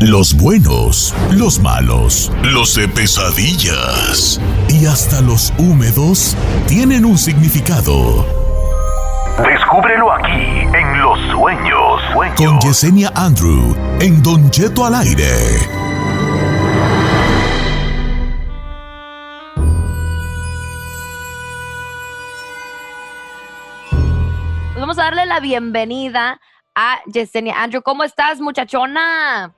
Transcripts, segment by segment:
los buenos, los malos, los de pesadillas y hasta los húmedos tienen un significado. Descúbrelo aquí en Los Sueños. Con Yesenia Andrew en Don Cheto al aire. Pues vamos a darle la bienvenida a Yesenia Andrew. ¿Cómo estás, muchachona?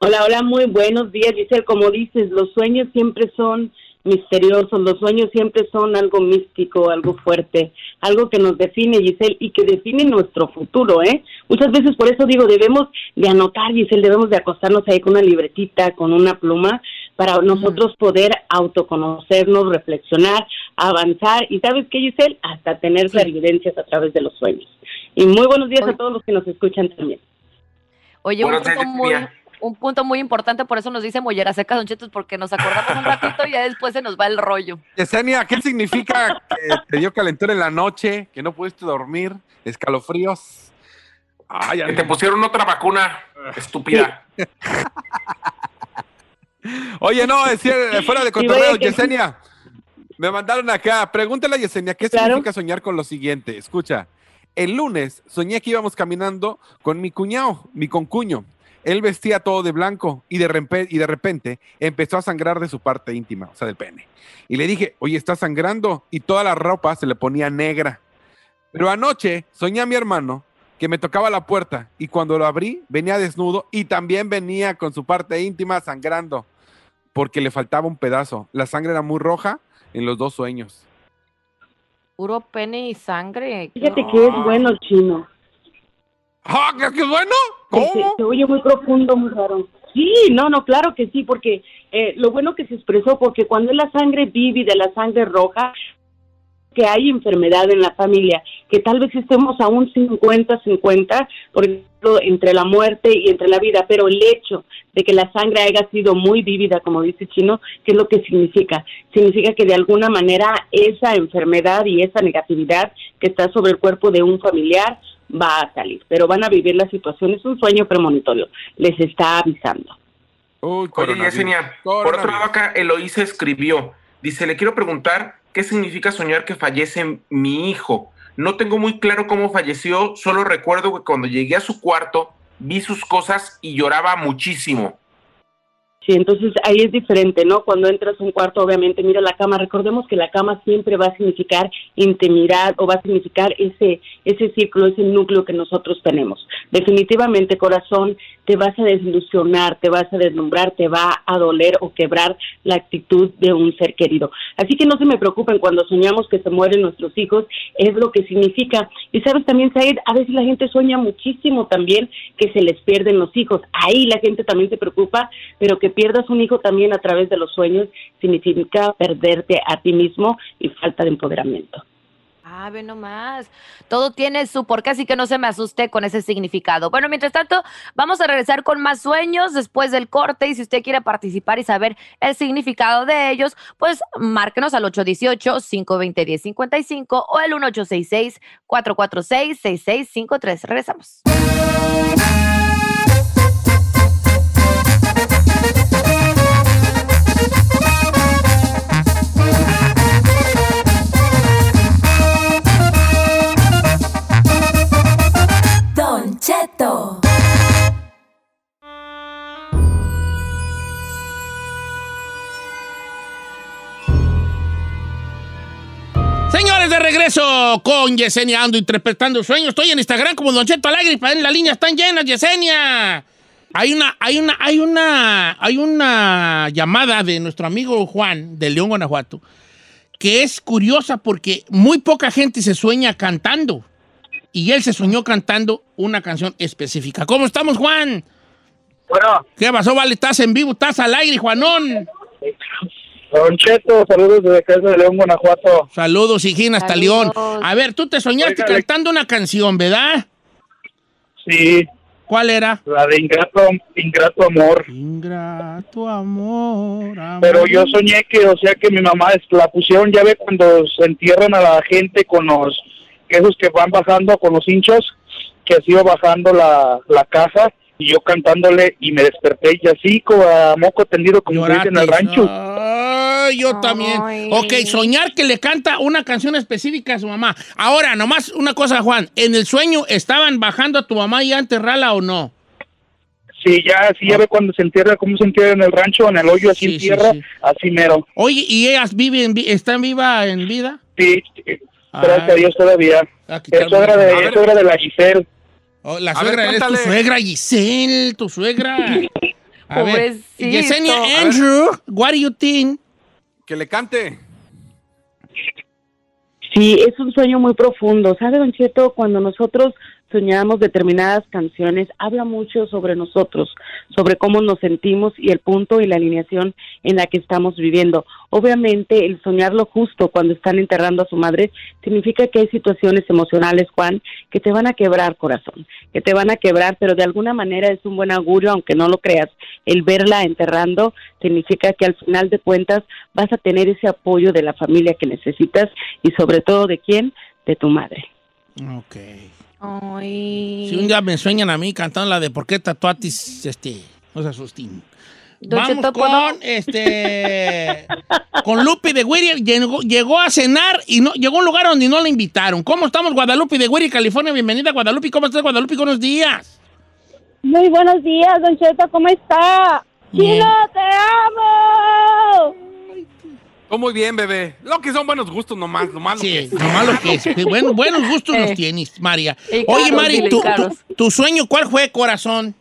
Hola, hola, muy buenos días, Giselle. Como dices, los sueños siempre son misteriosos, los sueños siempre son algo místico, algo fuerte, algo que nos define, Giselle, y que define nuestro futuro, ¿eh? Muchas veces por eso digo, debemos de anotar, Giselle, debemos de acostarnos ahí con una libretita, con una pluma, para nosotros poder autoconocernos, reflexionar, avanzar, y ¿sabes qué, Giselle? Hasta tener clarividencias a través de los sueños. Y muy buenos días a todos los que nos escuchan también. Oye, un muy, un punto muy importante, por eso nos dice mollera seca, Don Chetos, porque nos acordamos un ratito y ya después se nos va el rollo. Yesenia, ¿qué significa que te dio calentura en la noche, que no pudiste dormir, escalofríos? Ay, te pusieron otra vacuna, estúpida. Oye, no, decía, fuera de cotorreo, Yesenia. Me mandaron acá. Pregúntale a Yesenia, ¿qué significa soñar con lo siguiente? Escucha, el lunes soñé que íbamos caminando con mi cuñado, mi concuño. Él vestía todo de blanco y de, repente, y de repente empezó a sangrar de su parte íntima, o sea, del pene. Y le dije, oye, está sangrando. Y toda la ropa se le ponía negra. Pero anoche soñé a mi hermano que me tocaba la puerta y cuando lo abrí venía desnudo y también venía con su parte íntima sangrando porque le faltaba un pedazo. La sangre era muy roja en los dos sueños. Puro pene y sangre. Fíjate que es bueno, chino. ¡Ah, qué bueno! ¿Cómo? Se, oye muy profundo, muy raro. Sí, no, no, claro que sí, porque eh, lo bueno que se expresó, porque cuando es la sangre vívida, la sangre roja, que hay enfermedad en la familia, que tal vez estemos a un 50-50, por ejemplo, entre la muerte y entre la vida, pero el hecho de que la sangre haya sido muy vívida, como dice Chino, ¿qué es lo que significa? Significa que de alguna manera esa enfermedad y esa negatividad que está sobre el cuerpo de un familiar va a salir, pero van a vivir la situación, es un sueño premonitorio, les está avisando. Uy, Oye, Yesenia, por otro lado acá Eloísa escribió, dice, le quiero preguntar ¿Qué significa soñar que fallece mi hijo? No tengo muy claro cómo falleció, solo recuerdo que cuando llegué a su cuarto vi sus cosas y lloraba muchísimo. Sí, entonces ahí es diferente, ¿no? Cuando entras a un cuarto, obviamente, mira la cama, recordemos que la cama siempre va a significar intimidad o va a significar ese, ese círculo, ese núcleo que nosotros tenemos. Definitivamente, corazón, te vas a desilusionar, te vas a deslumbrar, te va a doler o quebrar la actitud de un ser querido. Así que no se me preocupen cuando soñamos que se mueren nuestros hijos, es lo que significa. Y sabes también, Said, a veces la gente sueña muchísimo también que se les pierden los hijos. Ahí la gente también se preocupa, pero que pierdas un hijo también a través de los sueños significa perderte a ti mismo y falta de empoderamiento. Ah, ve nomás. Todo tiene su porqué, así que no se me asuste con ese significado. Bueno, mientras tanto, vamos a regresar con más sueños después del corte y si usted quiere participar y saber el significado de ellos, pues márquenos al 818-520-1055 o el 1866-446-6653. Regresamos. Con Yesenia Ando interpretando sueños. Estoy en Instagram como Don Cheto Alegre y en la línea están llenas, Yesenia. Hay una, hay una, hay una, hay una llamada de nuestro amigo Juan de León, Guanajuato, que es curiosa porque muy poca gente se sueña cantando. Y él se soñó cantando una canción específica. ¿Cómo estamos, Juan? Bueno. ¿Qué pasó, vale? ¿Estás en vivo? ¿Estás al aire, Juanón? Don Cheto, saludos desde casa de León, Guanajuato. Saludos, hijín, hasta León. A ver, tú te soñaste cantando una canción, ¿verdad? Sí. ¿Cuál era? La de Ingrato, Ingrato Amor. Ingrato Amor, amor. Pero yo soñé que, o sea, que mi mamá la pusieron, ya ve, cuando se entierran a la gente con los, esos que van bajando con los hinchos, que así iba bajando la, la casa y yo cantándole y me desperté y así como a moco tendido como en el rancho. Yo también. Ok, soñar que le canta una canción específica a su mamá. Ahora, nomás una cosa, Juan. ¿En el sueño estaban bajando a tu mamá y a enterrarla o no? Sí, ya, sí, ya ah. ve cuando se entierra, cómo se entierra en el rancho, en el hoyo, así en tierra, así mero. Oye, ¿y ellas viven, están vivas en vida? Sí, gracias a Dios todavía. Ah, es suegra de, es de la Giselle. Oh, la suegra, es tu suegra, Giselle, tu suegra. A ver, Yesenia Andrew, what do you think? Que le cante. Sí, es un sueño muy profundo. ¿Sabe, Don Cheto? Cuando nosotros soñamos determinadas canciones, habla mucho sobre nosotros, sobre cómo nos sentimos y el punto y la alineación en la que estamos viviendo. Obviamente, el soñar lo justo cuando están enterrando a su madre significa que hay situaciones emocionales, Juan, que te van a quebrar corazón, que te van a quebrar, pero de alguna manera es un buen augurio, aunque no lo creas. El verla enterrando significa que al final de cuentas vas a tener ese apoyo de la familia que necesitas y sobre todo de quién, de tu madre. Okay. Si un día me sueñan a mí cantando la de ¿Por qué tatuatis? Este, no se asusten. Vamos con este con Lupe de Guiri llegó, llegó, a cenar y no llegó a un lugar donde no la invitaron. ¿Cómo estamos Guadalupe de Guiri, California? Bienvenida Guadalupe. ¿Cómo estás Guadalupe? Buenos días. Muy buenos días, Don Cheto, ¿cómo está? ¡Chino, te amo! Oh, muy bien, bebé. Lo que son buenos gustos nomás, lo malo que es. Lo malo que es. Bueno, buenos gustos los tienes, María. Oye, Mari, tu, sueño cuál fue, corazón?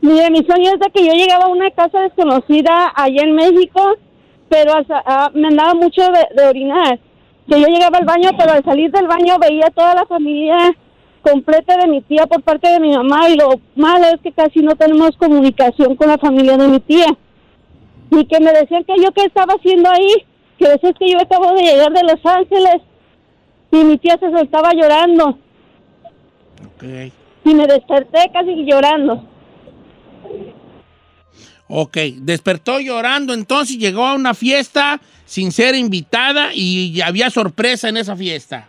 Mire, mi sueño es de que yo llegaba a una casa desconocida allá en México, pero ah, me andaba mucho de, orinar. Que yo llegaba al baño, pero al salir del baño veía toda la familia completa de mi tía por parte de mi mamá y lo malo es que casi no tenemos comunicación con la familia de mi tía y que me decían que yo qué estaba haciendo ahí, que decían que yo acabo de llegar de Los Ángeles y mi tía se soltaba llorando. Okay. Y me desperté casi llorando. Ok, despertó llorando, entonces llegó a una fiesta sin ser invitada y había sorpresa en esa fiesta.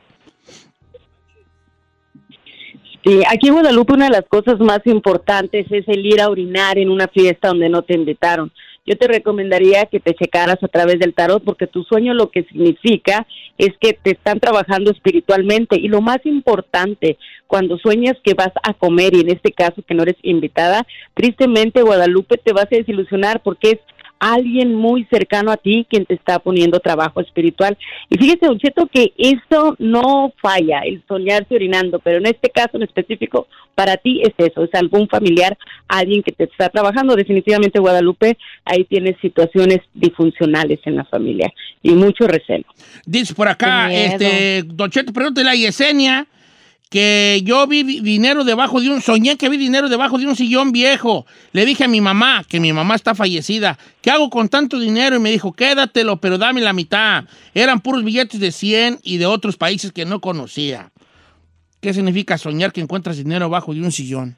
Sí, aquí en Guadalupe una de las cosas más importantes es el ir a orinar en una fiesta donde no te invitaron yo te recomendaría que te checaras a través del tarot porque tu sueño lo que significa es que te están trabajando espiritualmente. Y lo más importante, cuando sueñas que vas a comer y en este caso que no eres invitada, tristemente Guadalupe te vas a desilusionar porque es alguien muy cercano a ti quien te está poniendo trabajo espiritual. Y fíjese, Don Cheto, que eso no falla, el soñarse orinando, pero en este caso en específico, para ti es eso, es algún familiar, alguien que te está trabajando. Definitivamente, Guadalupe, ahí tienes situaciones disfuncionales en la familia y mucho recelo. Dice por acá, este, Don Cheto, pregúntale a Yesenia que yo vi dinero debajo de un, soñé que vi dinero debajo de un sillón viejo. Le dije a mi mamá, que mi mamá está fallecida, ¿qué hago con tanto dinero? Y me dijo, quédatelo, pero dame la mitad. Eran puros billetes de 100 y de otros países que no conocía. ¿Qué significa soñar que encuentras dinero debajo de un sillón?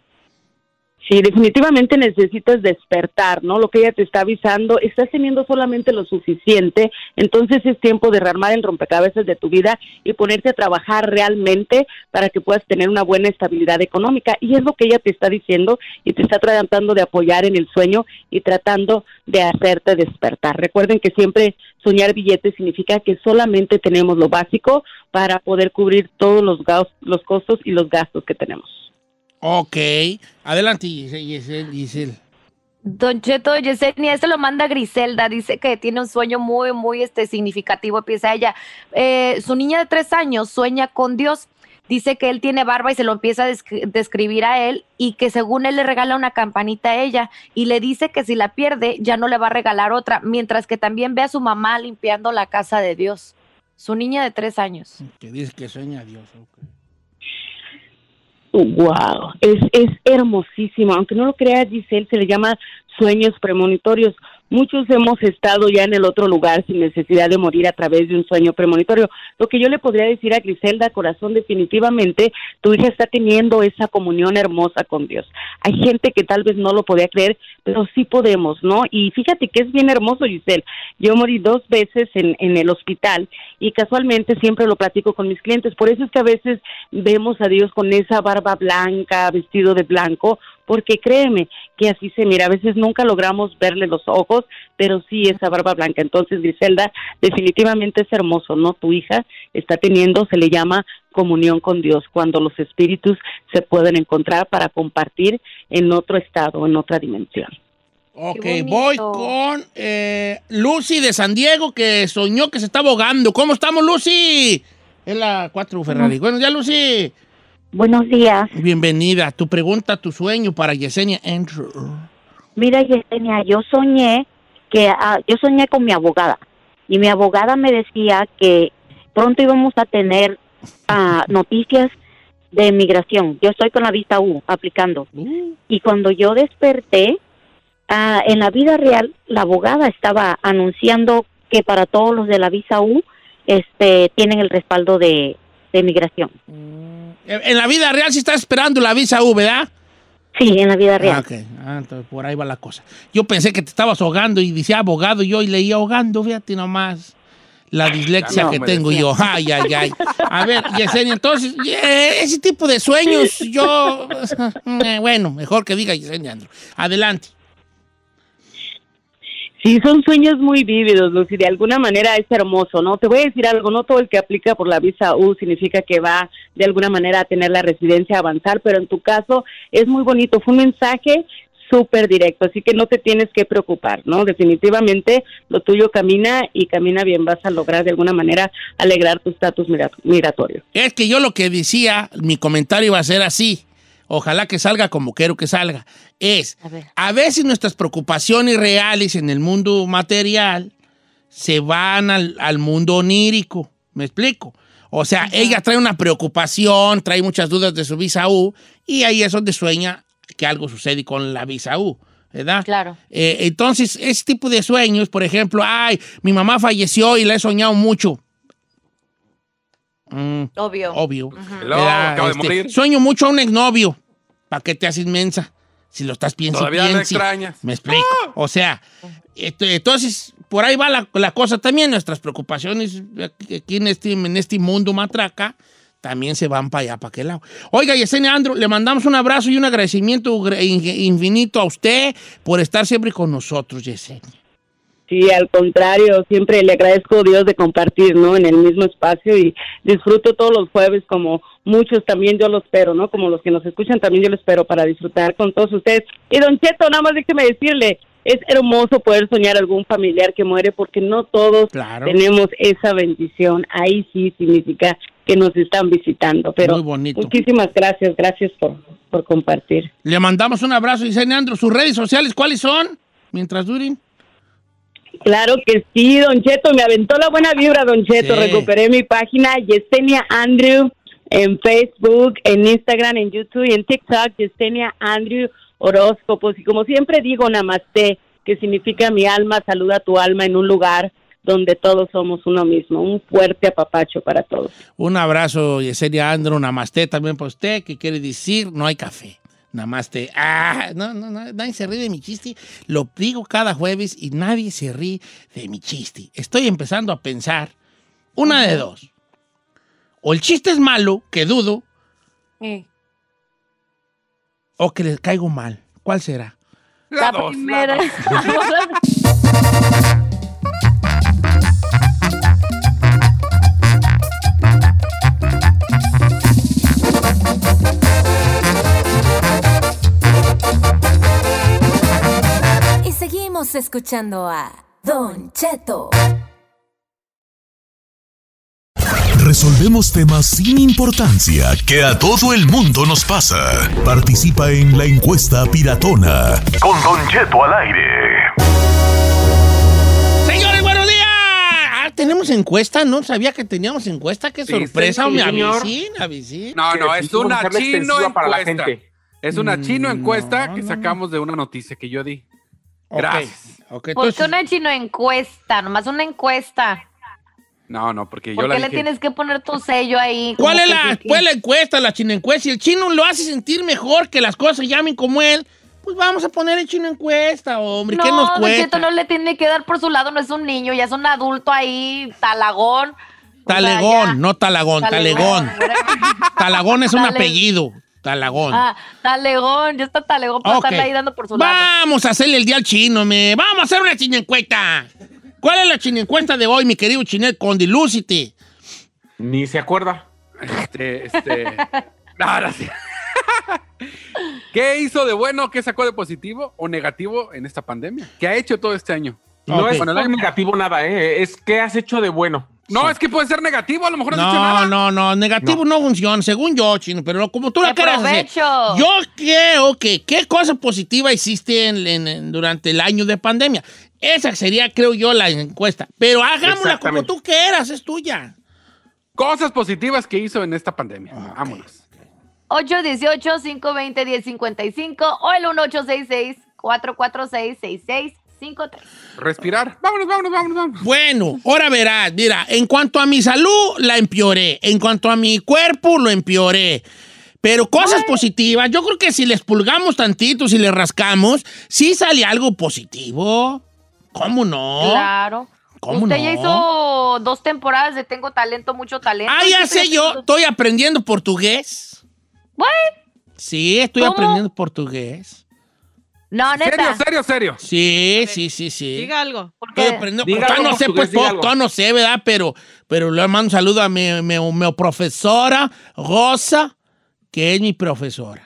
Sí, definitivamente necesitas despertar, ¿no? Lo que ella te está avisando, estás teniendo solamente lo suficiente, entonces es tiempo de rearmar el rompecabezas de tu vida y ponerte a trabajar realmente para que puedas tener una buena estabilidad económica. Y es lo que ella te está diciendo y te está tratando de apoyar en el sueño y tratando de hacerte despertar. Recuerden que siempre soñar billetes significa que solamente tenemos lo básico para poder cubrir todos los, los costos y los gastos que tenemos. Ok. Adelante, Giselle. Don Cheto, Yesenia, esto lo manda Griselda, dice que tiene un sueño muy, muy este, significativo, empieza ella. Eh, su niña de tres años sueña con Dios, dice que él tiene barba y se lo empieza a describir a él y que según él le regala una campanita a ella y le dice que si la pierde ya no le va a regalar otra, mientras que también ve a su mamá limpiando la casa de Dios. Su niña de tres años. Que dice que sueña a Dios. Wow, es, es hermosísimo. Aunque no lo crea Giselle, se le llama sueños premonitorios. Muchos hemos estado ya en el otro lugar sin necesidad de morir a través de un sueño premonitorio. Lo que yo le podría decir a Griselda, corazón, definitivamente tu hija está teniendo esa comunión hermosa con Dios. Hay gente que tal vez no lo podía creer, pero sí podemos, ¿no? Y fíjate que es bien hermoso, Giselle. Yo morí dos veces en, en el hospital y casualmente siempre lo platico con mis clientes. Por eso es que a veces vemos a Dios con esa barba blanca, vestido de blanco, porque créeme que así se mira. A veces nunca logramos verle los ojos, pero sí esa barba blanca. Entonces, Griselda, definitivamente es hermoso, ¿no? Tu hija está teniendo, se le llama comunión con Dios, cuando los espíritus se pueden encontrar para compartir en otro estado, en otra dimensión. Ok, voy con eh, Lucy de San Diego que soñó que se está ahogando. ¿Cómo estamos, Lucy? Es la 4 Ferrari. Buenos días, Lucy. Buenos días. Bienvenida. Tu pregunta, tu sueño para Yesenia Andrew. Mira, Yesenia, yo soñé que ah, yo soñé con mi abogada y mi abogada me decía que pronto íbamos a tener ah, noticias de migración. Yo estoy con la vista U aplicando. Uh. Y cuando yo desperté, Ah, en la vida real, la abogada estaba anunciando que para todos los de la visa U este, tienen el respaldo de, de migración. Mm. En la vida real sí está esperando la visa U, ¿verdad? Sí, en la vida real. Ah, ah, entonces por ahí va la cosa. Yo pensé que te estabas ahogando y decía abogado yo y leía ahogando, fíjate nomás. La dislexia que tengo yo. Ay, ay, ay. A ver, Yesenia, entonces, ese tipo de sueños, yo. Eh, bueno, mejor que diga Yesenia, Andrew. Adelante. Sí, son sueños muy vívidos, Lucy, de alguna manera es hermoso, ¿no? Te voy a decir algo, no todo el que aplica por la visa U significa que va de alguna manera a tener la residencia a avanzar, pero en tu caso es muy bonito, fue un mensaje súper directo, así que no te tienes que preocupar, ¿no? Definitivamente lo tuyo camina y camina bien, vas a lograr de alguna manera alegrar tu estatus migratorio. Es que yo lo que decía, mi comentario iba a ser así, ojalá que salga como quiero que salga, es, a, veces nuestras preocupaciones reales en el mundo material se van al, mundo onírico, ¿me explico? O sea, ella trae una preocupación, trae muchas dudas de su visa U, y ahí es donde sueña que algo sucede con la visa U. ¿verdad? Claro. Eh, entonces, ese tipo de sueños, por ejemplo, ay, mi mamá falleció y la he soñado mucho. Mm, obvio. Obvio. Este, sueño mucho a un exnovio. ¿Para qué te haces mensa? Si lo estás piensa Todavía me extrañas. Me explico. ¡Ah! O sea, entonces, por ahí va la, cosa también. Nuestras preocupaciones aquí en este, en este mundo matraca también se van para allá, para aquel lado. Oiga, Yesenia Andro, le mandamos un abrazo y un agradecimiento infinito a usted por estar siempre con nosotros, Yesenia. Sí, al contrario, siempre le agradezco a Dios de compartir, ¿no? En el mismo espacio y disfruto todos los jueves como muchos también yo lo espero, ¿no? Como los que nos escuchan también yo lo espero para disfrutar con todos ustedes. Y Don Cheto, nada más déjeme decirle, es hermoso poder soñar algún familiar que muere porque no todos tenemos esa bendición. Ahí sí significa que nos están visitando. Pero Muy bonito. muchísimas gracias, gracias por, por compartir. Le mandamos un abrazo, y Andro. ¿Sus redes sociales cuáles son? Mientras duren. Claro que sí, Don Cheto, me aventó la buena vibra, Don Cheto. Recuperé mi página Yesenia Andrew en Facebook, en Instagram, en YouTube y en TikTok, Yesenia Andrew Horóscopos. Y como siempre digo, Namaste, que significa mi alma, saluda tu alma en un lugar donde todos somos uno mismo. Un fuerte apapacho para todos. Un abrazo, Yesenia Andrew, Namaste también para usted, que quiere decir no hay café. Nada más te. Ah, no, no, no, nadie se ríe de mi chiste. Lo digo cada jueves y nadie se ríe de mi chiste. Estoy empezando a pensar una de dos. O el chiste es malo, que dudo. O que le caigo mal. ¿Cuál será? La, primera. escuchando a Don Cheto. Resolvemos temas sin importancia que a todo el mundo nos pasa. Participa en la encuesta piratona con Don Cheto al aire. Señores, buenos días. Ah, tenemos encuesta, no sabía que teníamos encuesta, qué sorpresa, mi No, no, es una chino encuesta. Es una chino encuesta que sacamos de una noticia que yo di. Gracias. Okay. ¿Por qué una chino encuesta? Nomás una encuesta. No, no, porque yo ¿Por qué le tienes que poner tu sello ahí? ¿Cuál es, la, la encuesta, la chino encuesta? Si el chino lo hace sentir mejor que las cosas se llamen como él, pues vamos a poner el chino encuesta, hombre. ¿Qué nos cuesta? No, no le tiene que dar por su lado, no es un niño, ya es un adulto ahí, talagón. Talegón, no talagón, talegón. Talagón es un apellido. Talagón. Ah, talegón, ya está talegón para estarle ahí dando por su lado. Vamos a hacerle el día al chino, me. Vamos a hacer una chinencuesta. ¿Cuál es la chinencuesta de hoy, mi querido Chinet Condilúcite? Ni se acuerda. Este, este. Ahora sí. ¿Qué hizo de bueno? ¿Qué sacó de positivo o negativo en esta pandemia? ¿Qué ha hecho todo este año? No es negativo nada, ¿eh? Es ¿qué has hecho de bueno? No, es que puede ser negativo, a lo mejor no has hecho nada. No, no, negativo no. funciona, según yo, chino, pero como tú lo quieras hacer. Yo creo que qué cosa positiva hiciste durante el año de pandemia. Esa sería, creo yo, la encuesta. Pero hagámosla como tú quieras, es tuya. Cosas positivas que hizo en esta pandemia. Vámonos. 818-520-1055 o el 1866-446-6653. Respirar. Vámonos, vámonos, vámonos, vámonos. Bueno, ahora verás. Mira, en cuanto a mi salud, la empeoré. En cuanto a mi cuerpo, lo empeoré. Pero cosas positivas, yo creo que si les pulgamos tantito, si les rascamos, sí sale algo positivo. ¿Cómo no? Claro. Usted ya hizo dos temporadas de Tengo Talento, Mucho Talento. Ah, ya sé yo, estoy aprendiendo portugués. ¿What? Sí, estoy aprendiendo portugués. No, neta. ¿Serio, serio, serio? Sí, sí, sí, sí. Diga algo. ¿Por qué? Estoy aprendiendo. no sé, pues, todo no sé, ¿verdad? Pero, pero le mando un saludo a mi, mi, mi profesora, Rosa, que es mi profesora.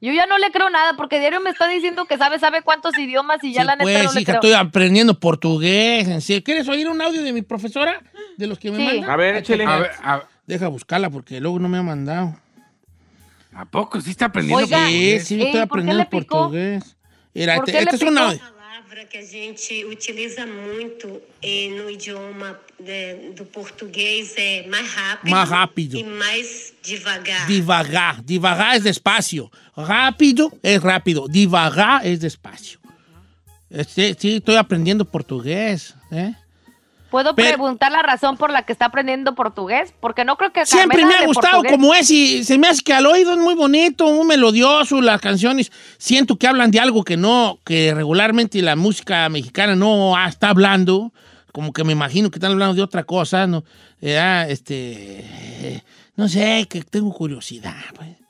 Yo ya no le creo nada porque diario me está diciendo que sabe, sabe cuántos idiomas y ya la neta pues, no le hija, estoy aprendiendo portugués. En serio. ¿Quieres oír un audio de mi profesora? De los que me mandan. A ver, échale. A ver, Deja buscarla porque luego no me ha mandado. ¿A poco sí está aprendiendo portugués? Sí, sí, estoy aprendiendo portugués. Mira, este, este es un audio. que a gente utiliza muito eh, no idioma de, do português é mais rápido. Mais rápido. E mais devagar. Devagar. Devagar é despacio. Rápido é rápido. Devagar é despacio. Sí, sí, estoy aprendiendo portugués. ¿eh? ¿Puedo preguntar la razón por la que está aprendiendo portugués? Porque no creo que... Siempre me ha gustado como es y se me hace que al oído es muy bonito, muy melodioso, las canciones siento que hablan de algo que no, que regularmente la música mexicana no está hablando, como que me imagino que están hablando de otra cosa, ¿no? este, no sé, que tengo curiosidad, pues.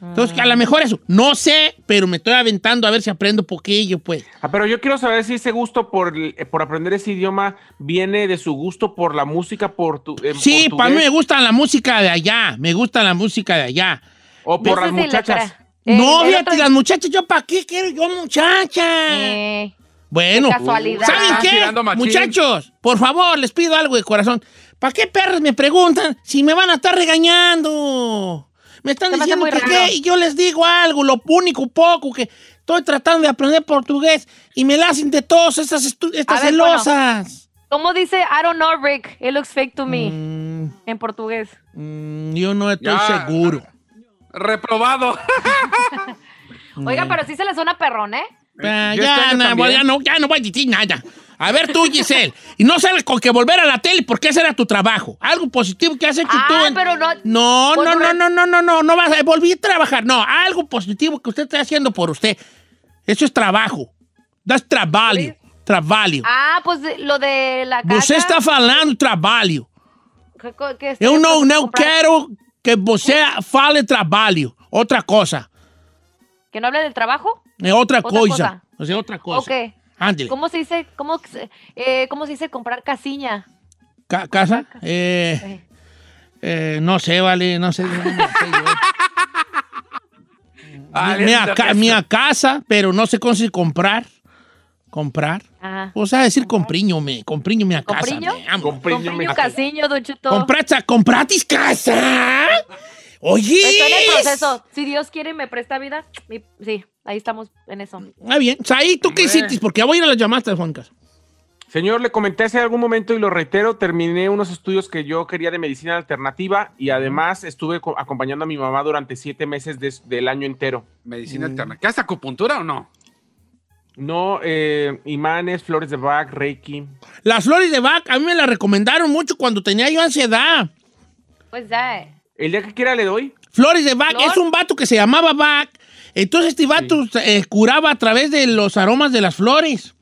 Entonces, a lo mejor eso, no sé, pero me estoy aventando a ver si aprendo poquillo, pues. Ah, pero yo quiero saber si ese gusto por, eh, por aprender ese idioma viene de su gusto por la música por tu, Sí, para mí me gusta la música de allá, me gusta la música de allá. O por las muchachas. no, fíjate, las muchachas, yo para qué quiero yo muchachas. Eh, bueno, ¿saben qué? Muchachos, por favor, les pido algo de corazón. ¿Para qué perros me preguntan si me van a estar regañando? Me están diciendo que qué, y yo les digo algo, lo único poco que estoy tratando de aprender portugués y me la hacen de todas estas, estas celosas. ¿Cómo dice I don't know, Rick? It looks fake to me. Mm. En portugués. Mm, yo no estoy seguro. Reprobado. Oiga, pero sí se le suena perrón, ¿eh? Ah, ya, ya, no, ya no voy a decir nada. A ver tú, Giselle. Y no sabes con qué volver a la tele porque ese era tu trabajo. Algo positivo que has hecho ah, tú. pero no. No, no, no, no, no, no, no, no vas a volver a trabajar. No, algo positivo que usted está haciendo por usted. Eso es trabajo. Das trabajo. Trabajo. Ah, pues lo de la casa. Você está falando trabalho. Eu não, não quero que você fale trabalho. Outra cosa. ¿Que no hable del trabajo? Es otra, cosa. cosa. O sea, otra cosa. Ok. ¿Cómo se dice, cómo, eh, ¿cómo se dice comprar casiña? ¿Casa? Eh, eh, no sé, vale, no sé. mi, casa, pero no sé cómo se comprar. Comprar. O sea, decir compriño, me, compriño mi casa. ¿Compriño? Compriño, compriño casiño, don Cheto. ¿Compratis casa? Oye. Estoy en el proceso. Si Dios quiere me presta vida, sí, ahí estamos en eso. Ah, bien. ahí ¿tú qué hiciste? Porque ya voy a ir a las llamadas, Juancas. Señor, le comenté hace algún momento y lo reitero, terminé unos estudios que yo quería de medicina alternativa y además estuve acompañando a mi mamá durante siete meses del año entero. Medicina mm. alternativa. ¿Qué hace acupuntura o no? No, eh, imanes, flores de Bach, Reiki. Las flores de Bach a mí me las recomendaron mucho cuando tenía yo ansiedad. Pues ya. El día que quiera le doy. Flores de Bach es un vato que se llamaba Bach. Entonces este vato eh, curaba a través de los aromas de las flores.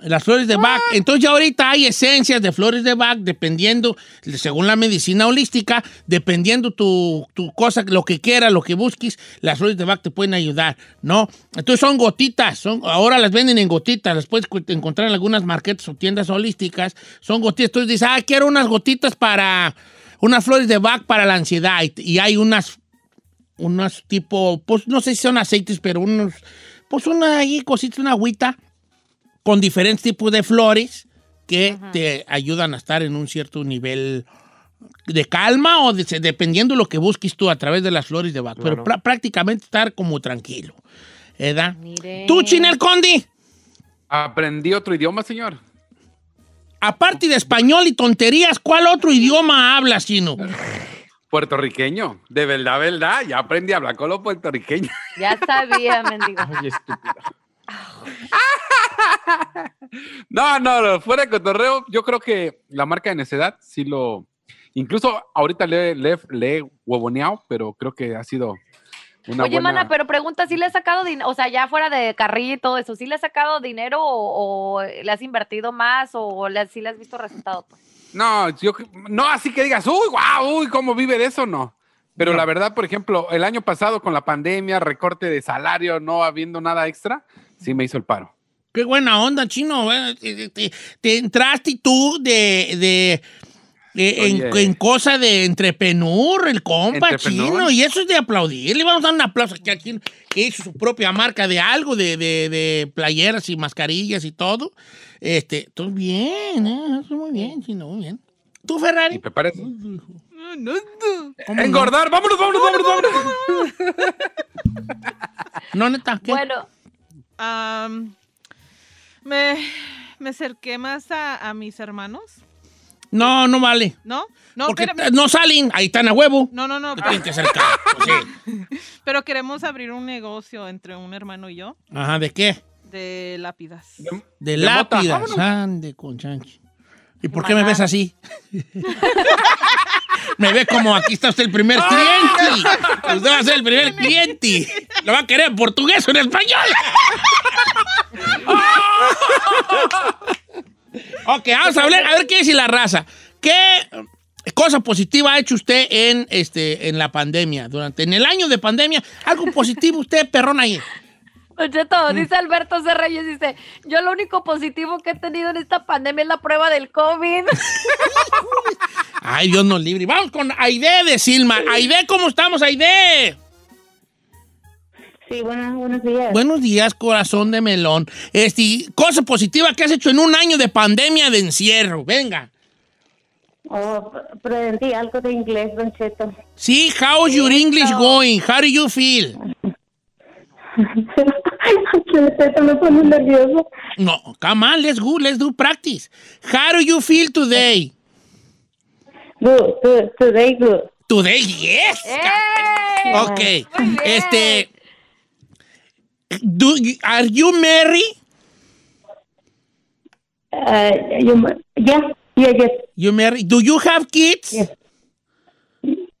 Las flores de Bach. Entonces ya ahorita hay esencias de flores de Bach dependiendo, según la medicina holística, dependiendo tu, tu cosa, lo que quieras, lo que busques, las flores de Bach te pueden ayudar, ¿no? Entonces son gotitas, son, ahora las venden en gotitas, las puedes encontrar en algunas marketas o tiendas holísticas, son gotitas. Entonces dices, ah, quiero unas gotitas para, unas flores de Bach para la ansiedad y hay unas, unas tipo, pues no sé si son aceites, pero unos, pues una ahí cositas, una agüita con diferentes tipos de flores que te ayudan a estar en un cierto nivel de calma o dependiendo de lo que busques tú a través de las flores de Bach. Pero prácticamente estar como tranquilo. ¿Verdad? ¿Tú, Chinel Condi? Aprendí otro idioma, señor. Aparte de español y tonterías, ¿cuál otro idioma hablas, chino? Puertorriqueño. De verdad, verdad. Ya aprendí a hablar con los puertorriqueños. Ya sabía, mendigo. Ay, estúpido. no, no, fuera de cotorreo, yo creo que la marca de necedad sí lo. Incluso ahorita le, le, he huevoneado, pero creo que ha sido una Oye, mana, pero pregunta, ¿si le has sacado dinero? O sea, ya fuera de carril y todo eso, ¿sí le has sacado dinero o, le has invertido más o le, sí le has visto resultado? Pues? No, yo, no así que digas, uy, guau, uy, ¿cómo vive de eso? No. Pero la verdad, por ejemplo, el año pasado con la pandemia, recorte de salario, no habiendo nada extra, sí me hizo el paro. Qué buena onda, chino. Te, entraste tú de, de en, cosa de entrepenur, el compa chino, y eso es de aplaudir. Le vamos a dar un aplauso aquí a quien que hizo su propia marca de algo, de, de, playeras y mascarillas y todo. Este, todo bien, ¿eh? muy bien, chino, muy bien. ¿Tú, Ferrari? ¿Y parece? No, Engordar, vámonos, vámonos, vámonos, vámonos. no, neta, ¿qué? Bueno, me, me acerqué más a, mis hermanos. No, no vale. ¿No? No, Porque no salen, ahí están a huevo. No, no, no. Pero... que acercar. Pues pero queremos abrir un negocio entre un hermano y yo. Ajá, ¿de qué? De lápidas. De, lápidas. Ande con chanchi. ¿Y por qué me ves así? me ve como aquí está usted el primer cliente. Usted va a ser el primer cliente. Lo va a querer en portugués o en español. ok, vamos a hablar, a ver qué dice la raza. ¿Qué cosa positiva ha hecho usted en, este, en la pandemia? Durante, en el año de pandemia, algo positivo usted, perrón, ahí. Cheto, dice Alberto C. Reyes, dice, yo lo único positivo que he tenido en esta pandemia es la prueba del COVID. Ay, Dios nos libre. Vamos con Aide de Silma. Aide, ¿cómo estamos, Aide? Sí, buenos días. Buenos días, corazón de melón. Este, cosa positiva que has hecho en un año de pandemia de encierro. Venga. Oh, aprendí algo de inglés, Don Cheto. Sí, how's your English going? How do you feel? me pone nervioso. No, come on, let's go, let's do practice. How do you feel today? Good, good, today good. Today, yes. Hey. Ok, este, do, are you married? Uh, you, yeah, yeah, yes. You married? Do you have kids? Yes.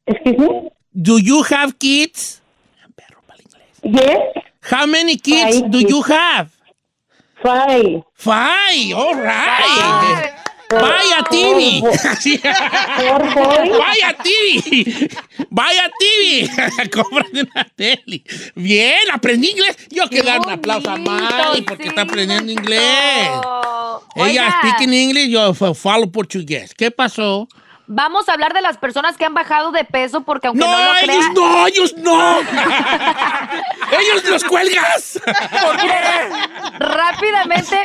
Excuse me? Do you have kids? Yes. How many kids Five do you have? Five. Five, all right. Vaya TV. Vaya TV. Vaya TV. Cómprate una tele. Bien, aprendí inglés. Yo quiero dar un aplauso a Mari porque está aprendiendo inglés. Ella speaking English, yo follow portugués. ¿Qué pasó? Vamos a hablar de las personas que han bajado de peso porque aunque no, no lo ellos no, ellos no. ellos los cuelgas. Rápidamente,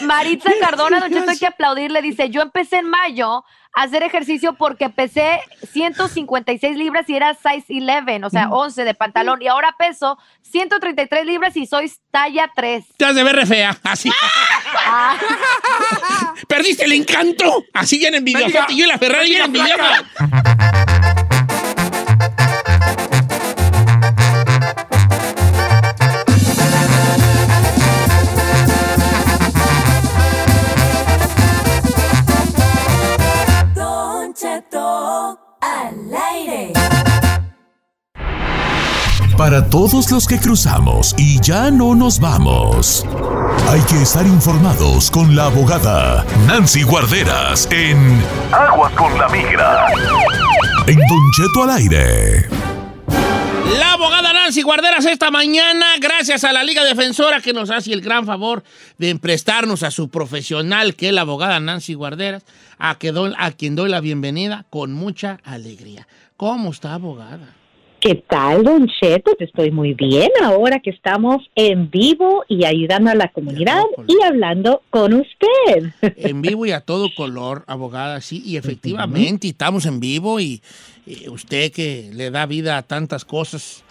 Maritza Cardona, don Cheto, hay que aplaudir, dice, yo empecé en mayo hacer ejercicio porque pesé 156 libras y era size 11, o sea, 11 de pantalón. Y ahora peso 133 libras y soy talla 3. Te has de ver re fea, así. Ah. Perdiste el encanto. Así bien envidiosa. Y yo y la Ferrari bien envidiosa. Para todos los que cruzamos y ya no nos vamos. Hay que estar informados con la abogada Nancy Guarderas en Aguas con la Migra. En Don Cheto al aire. La abogada Nancy Guarderas esta mañana, gracias a la Liga Defensora que nos hace el gran favor de emprestarnos a su profesional, que es la abogada Nancy Guarderas, a, a quien doy la bienvenida con mucha alegría. ¿Cómo está, abogada? ¿Qué tal, Don Cheto? Estoy muy bien ahora que estamos en vivo y ayudando a la comunidad y hablando con usted. En vivo y a todo color, abogada, sí, y efectivamente, estamos en vivo y, usted que le da vida a tantas cosas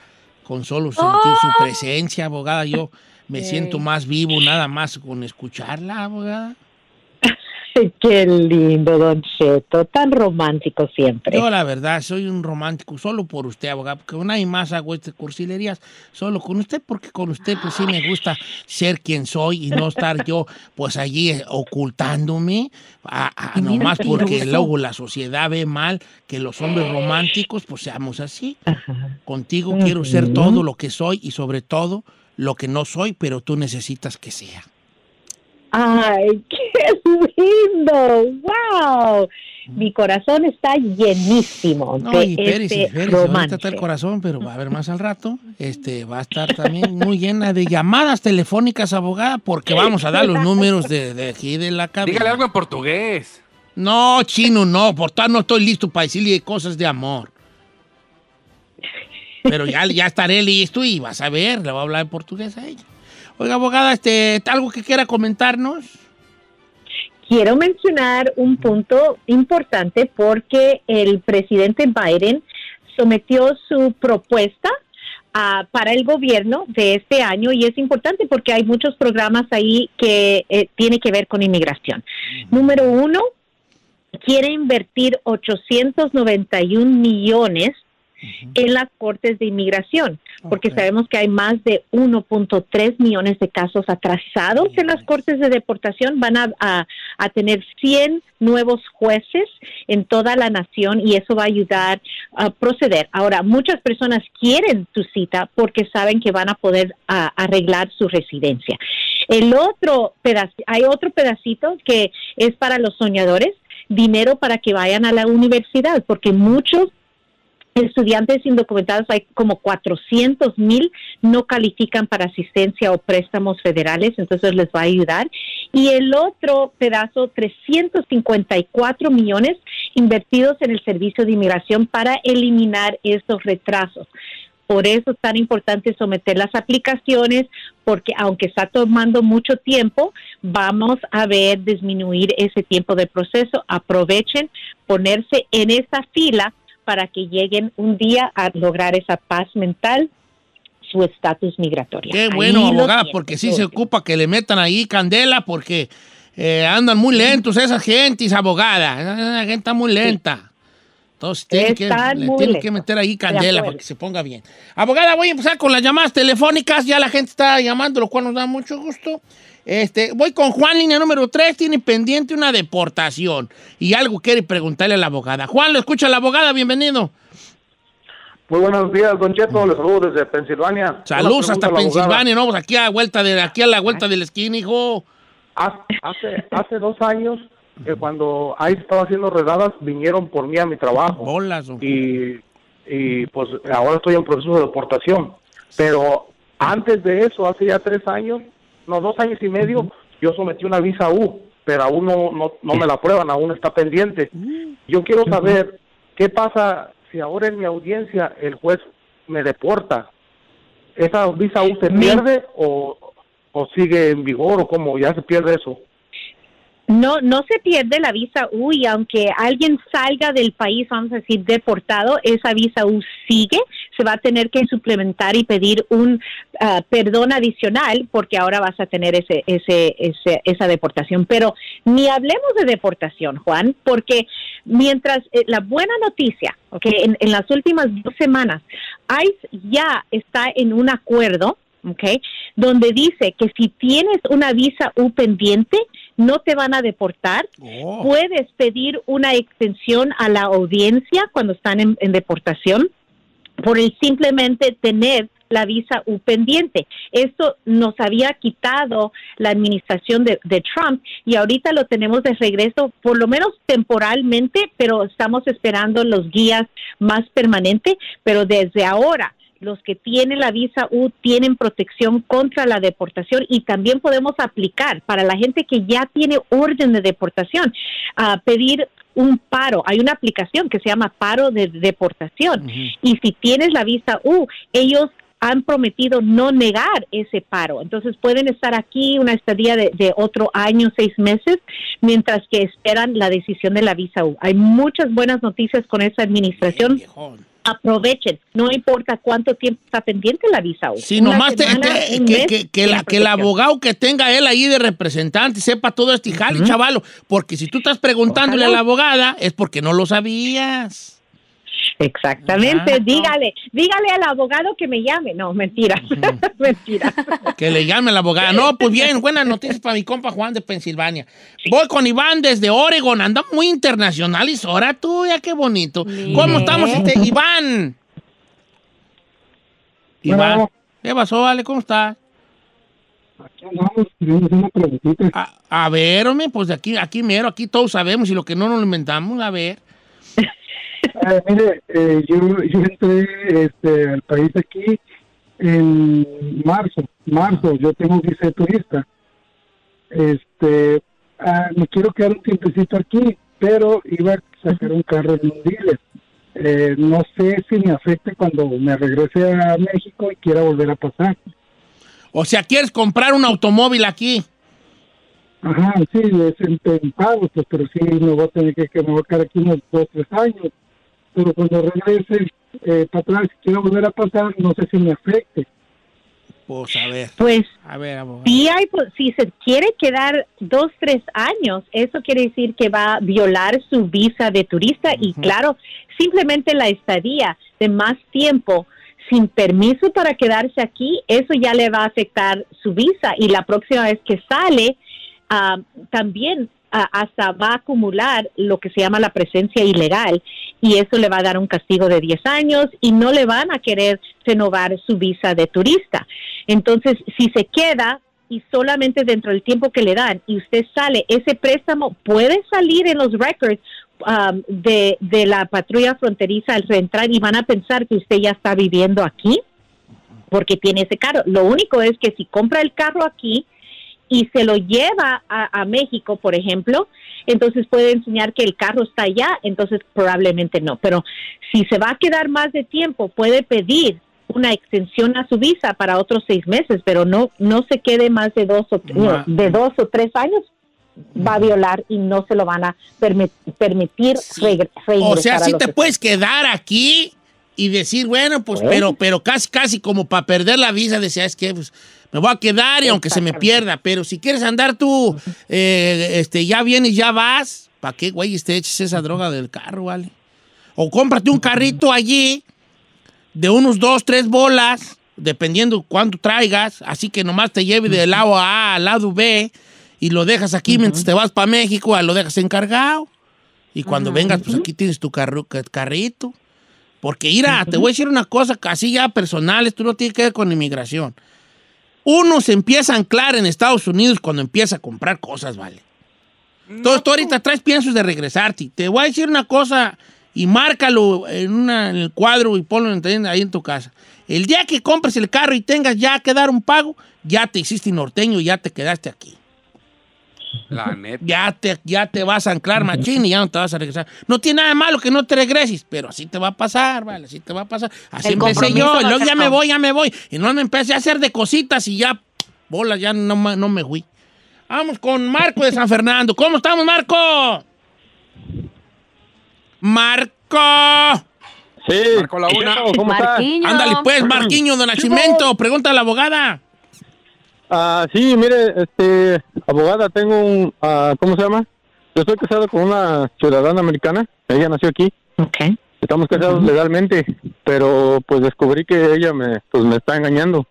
con solo sentir su ¡Oh! presencia, abogada, yo me siento más vivo nada más con escucharla, abogada. Qué lindo, Don Cheto, tan romántico siempre. Yo, la verdad, soy un romántico solo por usted, abogado, porque hay más hago estas cursilerías solo con usted, porque con usted, pues sí me gusta ser quien soy y no estar yo, pues allí eh, ocultándome, a, nomás porque luego la sociedad ve mal que los hombres románticos, pues seamos así. Contigo quiero ser todo lo que soy y sobre todo lo que no soy, pero tú necesitas que sea. ¡Ay, qué lindo! ¡Wow! Mi corazón está llenísimo no, y este ahorita está el corazón, pero va a haber más al rato. Este va a estar también muy llena de llamadas telefónicas, abogada, porque vamos a dar los números de, aquí de la cabina. Dígale algo en portugués. No, chino, no, por tanto no estoy listo para decirle cosas de amor. Pero ya, ya estaré listo y vas a ver, le voy a hablar en portugués a ella. Oiga, abogada, este, ¿algo que quiera comentarnos? Quiero mencionar un punto importante porque el presidente Biden sometió su propuesta ah, para el gobierno de este año y es importante porque hay muchos programas ahí que eh, tienen que ver con inmigración. Número uno, quiere invertir 891 millones en las cortes de inmigración, porque sabemos que hay más de 1.3 millones de casos atrasados en las cortes de deportación. Van a, tener 100 nuevos jueces en toda la nación y eso va a ayudar a proceder. Ahora, muchas personas quieren su cita porque saben que van a poder arreglar su residencia. El otro pedacito, hay otro pedacito que es para los soñadores, dinero para que vayan a la universidad, porque muchos estudiantes indocumentados, hay como 400 mil, no califican para asistencia o préstamos federales, entonces les va a ayudar. Y el otro pedazo, 354 millones invertidos en el servicio de inmigración para eliminar esos retrasos. Por eso es tan importante someter las aplicaciones, porque aunque está tomando mucho tiempo, vamos a ver disminuir ese tiempo de proceso. Aprovechen ponerse en esa fila para que lleguen un día a lograr esa paz mental su estatus migratorio. Qué bueno, abogada, porque sí se ocupa que le metan ahí candela, porque eh, andan muy lentos esas gentes, abogada. Esa gente está muy lenta. Entonces tienen que, le tienen que meter ahí candela para que se ponga bien. Abogada, voy a empezar con las llamadas telefónicas. Ya la gente está llamando, lo cual nos da mucho gusto. Este, voy con Juan, línea número 3, tiene pendiente una deportación y algo quiere preguntarle a la abogada. Juan, lo escucha la abogada, bienvenido. Muy buenos días, Don Cheto, les saludo desde Pensilvania. Saludos hasta Pensilvania, no, pues aquí a vuelta de aquí a la vuelta de la esquina, hijo. Hace, hace dos años que cuando ahí estaba haciendo redadas vinieron por mí a mi trabajo. Bolas, y, y pues ahora estoy en proceso de deportación. Pero antes de eso, hace ya tres años, no, dos años y medio, yo sometí una visa U, pero aún no, no, me la aprueban, aún está pendiente. Yo quiero saber qué pasa si ahora en mi audiencia el juez me deporta. ¿Esa visa U se pierde o, o sigue en vigor o cómo? ¿Ya se pierde eso? No, no se pierde la visa U y aunque alguien salga del país, vamos a decir, deportado, esa visa U sigue, se va a tener que suplementar y pedir un ah, perdón adicional porque ahora vas a tener ese, ese, esa deportación. Pero ni hablemos de deportación, Juan, porque mientras eh, la buena noticia, okay, en, en las últimas dos semanas, ICE ya está en un acuerdo Okay, donde dice que si tienes una visa U pendiente, no te van a deportar. Oh. Puedes pedir una extensión a la audiencia cuando están en, deportación por el simplemente tener la visa U pendiente. Esto nos había quitado la administración de, de, Trump y ahorita lo tenemos de regreso, por lo menos temporalmente, pero estamos esperando los guías más permanentes, pero desde ahora los que tienen la visa U tienen protección contra la deportación y también podemos aplicar para la gente que ya tiene orden de deportación a pedir un paro. Hay una aplicación que se llama paro de deportación y si tienes la visa U, ellos han prometido no negar ese paro. Entonces pueden estar aquí una estadía de, de, otro año, seis meses, mientras que esperan la decisión de la visa U. Hay muchas buenas noticias con esa administración aprovechen, no importa cuánto tiempo está pendiente la visa. Sí, nomás que, que, la, que el abogado que tenga él ahí de representante sepa todo este jale, chavalo, porque si tú estás preguntándole a la abogada es porque no lo sabías. Exactamente, dígale, dígale al abogado que me llame. No, mentira, mentira. Que le llame al abogado. No, pues bien, buenas noticias para mi compa Juan de Pensilvania. Voy con Iván desde Oregon, anda muy internacional y ahora tú, ya qué bonito. ¿Cómo estamos, este, Iván? Iván, ¿qué pasó, vale? ¿Cómo estás? Aquí andamos, tenemos una preguntita. A, a, ver, hombre, pues de aquí, aquí mero, aquí todos sabemos y lo que no nos lo inventamos, a ver. Eh, mire, eh, yo, yo entré este, al país aquí en marzo, marzo, yo tengo visa de turista. Este, ah, me quiero quedar un tiempecito aquí, pero iba a sacar un carro en un dealer. Eh, no sé si me afecte cuando me regrese a México y quiera volver a pasar. O sea, ¿quieres comprar un automóvil aquí? Ajá, sí, es en, en pagos, pues, pero sí me voy a tener que, que me voy a quedar aquí unos dos, tres años pero cuando regrese eh, para atrás, si quiero volver a pasar, no sé si me afecte. Pues a ver. Pues, a ver, si, hay, si se quiere quedar dos, tres años, eso quiere decir que va a violar su visa de turista y claro, simplemente la estadía de más tiempo sin permiso para quedarse aquí, eso ya le va a afectar su visa y la próxima vez que sale, uh, también hasta va a acumular lo que se llama la presencia ilegal y eso le va a dar un castigo de 10 años y no le van a querer renovar su visa de turista. Entonces, si se queda y solamente dentro del tiempo que le dan y usted sale, ese préstamo puede salir en los records um, de, de la patrulla fronteriza al reentrar y van a pensar que usted ya está viviendo aquí porque tiene ese carro. Lo único es que si compra el carro aquí, y se lo lleva a, México, por ejemplo, entonces puede enseñar que el carro está allá, entonces probablemente no. Pero si se va a quedar más de tiempo, puede pedir una extensión a su visa para otros seis meses, pero no no se quede más de dos o de dos o tres años va a violar y no se lo van a permitir O sea, si te puedes quedar aquí y decir, bueno, pues, pero, pero casi, casi como para perder la visa, decía, es que pues, me voy a quedar y aunque se me pierda, pero si quieres andar tú, eh, este, ya vienes, ya vas, ¿para qué, güey, te eches esa droga del carro, vale? O cómprate un carrito allí de unos dos, tres bolas, dependiendo cuánto traigas, así que nomás te lleve del lado A al lado B y lo dejas aquí mientras te vas para México, lo dejas encargado. Y cuando vengas, pues aquí tienes tu carro, carrito. Porque, mira, te voy a decir una cosa casi ya personal, esto no tiene que ver con inmigración. Uno se empieza a anclar en Estados Unidos cuando empieza a comprar cosas, ¿vale? Entonces tú ahorita traes piensos de regresarte. Te voy a decir una cosa y márcalo en, el cuadro y ponlo ahí en tu casa. El día que compres el carro y tengas ya que dar un pago, ya te hiciste norteño y ya te quedaste aquí. La neta. Ya te, ya te vas a anclar, machín, y ya no te vas a regresar. No tiene nada de malo que no te regreses, pero así te va a pasar, ¿vale? Así te va a pasar. Así empecé yo, y luego ya me voy, ya me voy. Y no me empecé a hacer de cositas y ya, bola, ya no, no me fui. Vamos con Marco de San Fernando. ¿Cómo estamos, Marco? Marco. Sí. Marco la una. ¿Cómo estás? Ándale, pues, Marquiño de Nacimiento. Pregunta a la abogada. Ah, sí, mire, este, abogada, tengo un, ah, ¿cómo se llama? Yo estoy casado con una ciudadana americana, ella nació aquí. Okay. Estamos casados legalmente, pero pues descubrí que ella me, pues me está engañando.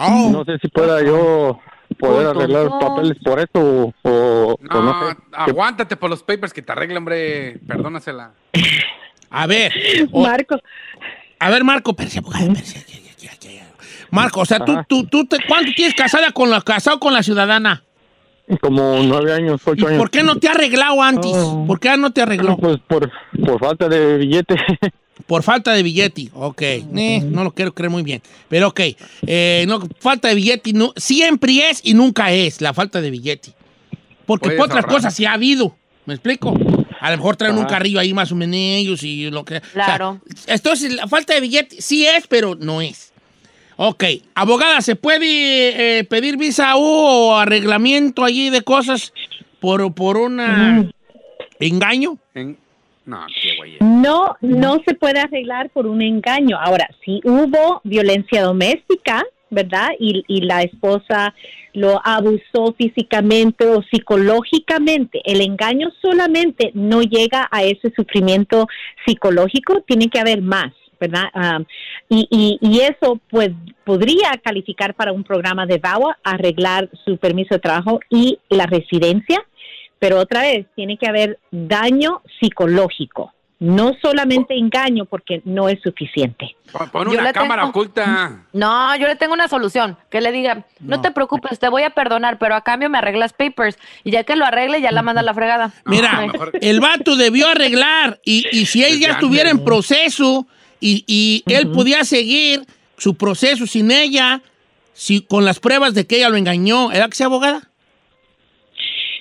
No sé si pueda yo poder arreglar papeles por eso o, no, sé. Aguántate por los papers que te arregle, hombre. Perdónasela. A ver. Marco. A ver, Marco, espérese, abogada, espérese. Marco, o sea, ¿tú, tú, tú te, ¿cuánto tienes casada con la, casado con la ciudadana? Como nueve años, ocho ¿Y años. ¿Por qué no te ha arreglado antes? Oh. ¿Por qué no te arregló? Pues por, por falta de billete. Por falta de billete, ok. Eh, no lo quiero creer muy bien. Pero ok, eh, no, falta de billete no, siempre es y nunca es la falta de billete. Porque Puedes por otras ahorrar. cosas sí ha habido. ¿Me explico? A lo mejor traen un carrillo ahí más o menos y lo que. o sea, Claro. entonces, la falta de billete sí es, pero no es. Ok, abogada, ¿se puede eh, pedir visa U o arreglamiento allí de cosas por, por un engaño? En- No, qué. No, no se puede arreglar por un engaño. Ahora, si hubo violencia doméstica, ¿verdad? Y, y la esposa lo abusó físicamente o psicológicamente, el engaño solamente no llega a ese sufrimiento psicológico, tiene que haber más. ¿Verdad? Um, y, y, y eso pues podría calificar para un programa de VAWA, arreglar su permiso de trabajo y la residencia, pero otra vez tiene que haber daño psicológico, no solamente engaño porque no es suficiente. Pon, Yo una le cámara tengo- oculta. No, yo le tengo una solución. Que le diga, no, te preocupes, te voy a perdonar, pero a cambio me arreglas papers. Y ya que lo arregle, ya la manda a la fregada. Mira, el vato debió arreglar y, y si él ya Desde estuviera en proceso y, y él podía seguir su proceso sin ella, si, con las pruebas de que ella lo engañó, ¿era que sea abogada?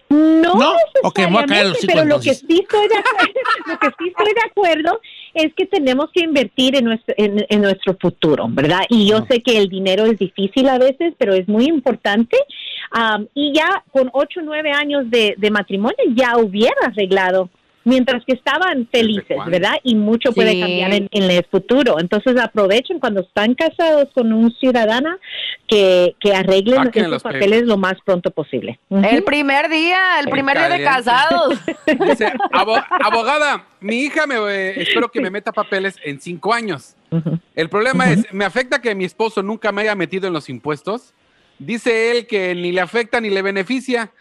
No, ¿No? Ok, me voy a caer hocico, pero lo que, sí estoy de acuerdo, lo que sí estoy de acuerdo es que tenemos que invertir en nuestro, en, en nuestro futuro, ¿verdad? Y yo sé que el dinero es difícil a veces, pero es muy importante. Am, y ya con ocho o nueve años de, de matrimonio ya hubiera arreglado, mientras que estaban felices? ¿verdad? Y mucho puede Sí. cambiar en, en el futuro. Entonces aprovechen cuando están casados con un ciudadana que, que arreglen Saquen esos los papeles lo más pronto posible. El primer día, el primer día de casados. Dice, "Abo- abogada, mi hija me eh, espero que me meta papeles en cinco años. El problema es, ¿me afecta que mi esposo nunca me haya metido en los impuestos? Dice él que ni le afecta ni le beneficia.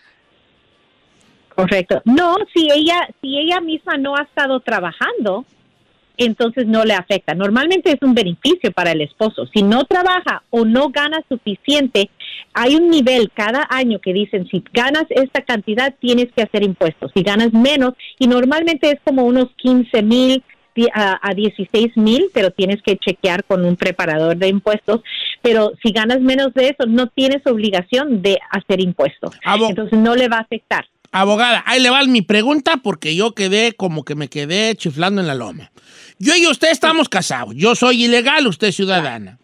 Correcto. No, si ella, si ella misma no ha estado trabajando, entonces no le afecta. Normalmente es un beneficio para el esposo. Si no trabaja o no gana suficiente, hay un nivel cada año que dicen, si ganas esta cantidad, tienes que hacer impuestos. Si ganas menos, y normalmente es como unos 15 mil a, a 16 mil, pero tienes que chequear con un preparador de impuestos. Pero si ganas menos de eso, no tienes obligación de hacer impuestos. Entonces no le va a afectar. Abogada, ahí le va mi pregunta porque yo quedé como que me quedé chiflando en la loma. Yo y usted estamos casados. Yo soy ilegal, usted es ciudadana.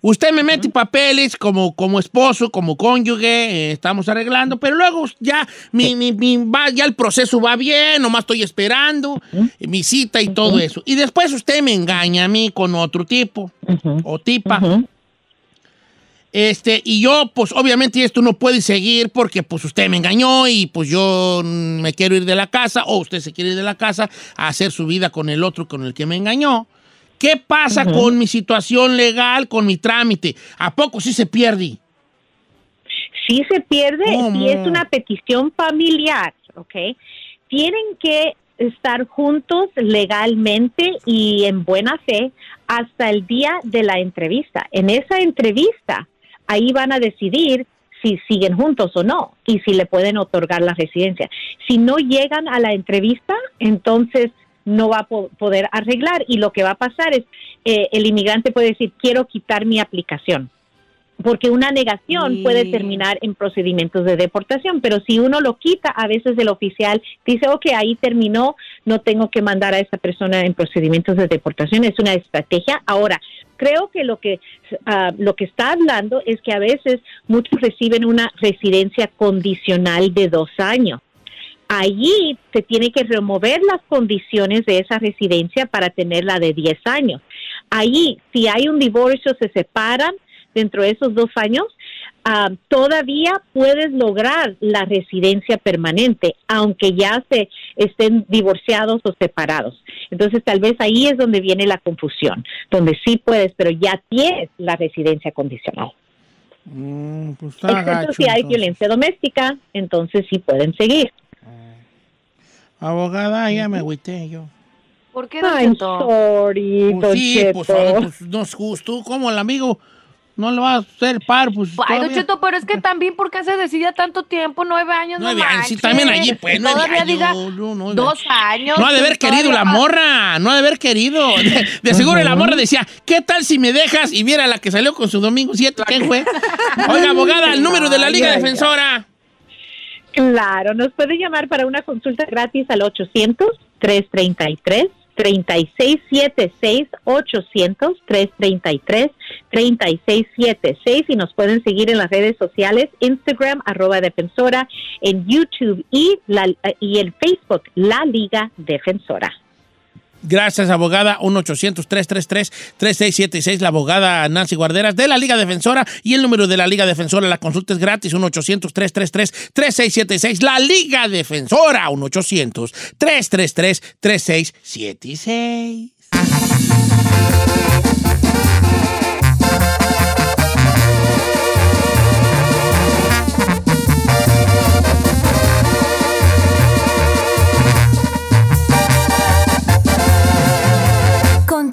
Usted me mete papeles como, como esposo, como cónyuge, eh, estamos arreglando, pero luego ya, mi, mi- mi- va- ya el proceso va bien, nomás estoy esperando eh, mi cita y todo eso. Y después usted me engaña a mí con otro tipo o tipa. Este, y yo, pues obviamente esto no puede seguir porque pues usted me engañó y pues yo me quiero ir de la casa o usted se quiere ir de la casa a hacer su vida con el otro con el que me engañó. ¿Qué pasa con mi situación legal, con mi trámite? ¿A poco sí se pierde? sí se pierde ¿Cómo? si es una petición familiar, ¿ok? Tienen que estar juntos legalmente y en buena fe hasta el día de la entrevista. En esa entrevista, ahí van a decidir si siguen juntos o no y si le pueden otorgar la residencia. Si no llegan a la entrevista, entonces no va a po- poder arreglar y lo que va a pasar es eh, el inmigrante puede decir quiero quitar mi aplicación porque una negación Sí. puede terminar en procedimientos de deportación, pero si uno lo quita, a veces el oficial dice, ok, ahí terminó, no tengo que mandar a esa persona en procedimientos de deportación, es una estrategia. Ahora, creo que lo que, ah, lo que está hablando es que a veces muchos reciben una residencia condicional de dos años. Allí se tiene que remover las condiciones de esa residencia para tenerla de 10 años. Allí, si hay un divorcio, se separan dentro de esos dos años, ah, todavía puedes lograr la residencia permanente, aunque ya se estén divorciados o separados. Entonces, tal vez ahí es donde viene la confusión, donde sí puedes, pero ya tienes la residencia condicional. Mm, pues Excepto si hay entonces. violencia doméstica, entonces sí pueden seguir. Abogada, ya me agüité yo. ¿Por qué, sorry, pues sí, pues, pues, no es justo. ¿Cómo el amigo no le va a hacer par? Pues, Ay, Don Cheto, pero es que también, ¿por qué se decía tanto tiempo? Nueve años, nueve no años, sí, también allí, pues, nueve Todavía años. diga no, no, dos años. No ha de haber querido la morra, no ha de haber querido. De, de seguro la morra decía, ¿qué tal si me dejas? Y viera la que salió con su domingo 7, ¿qué fue? Oiga, abogada, el número de la Liga Defensora. Claro, nos puede llamar para una consulta gratis al 800-333-3676, 800-333-3676 y nos pueden seguir en las redes sociales, Instagram, arroba defensora, en YouTube y, la, y el Facebook, La Liga Defensora. Gracias, abogada. 1-800-333-3676. La abogada Nancy Guarderas de la Liga Defensora. Y el número de la Liga Defensora, la consulta es gratis. 1-800-333-3676. La Liga Defensora. 1-800-333-3676.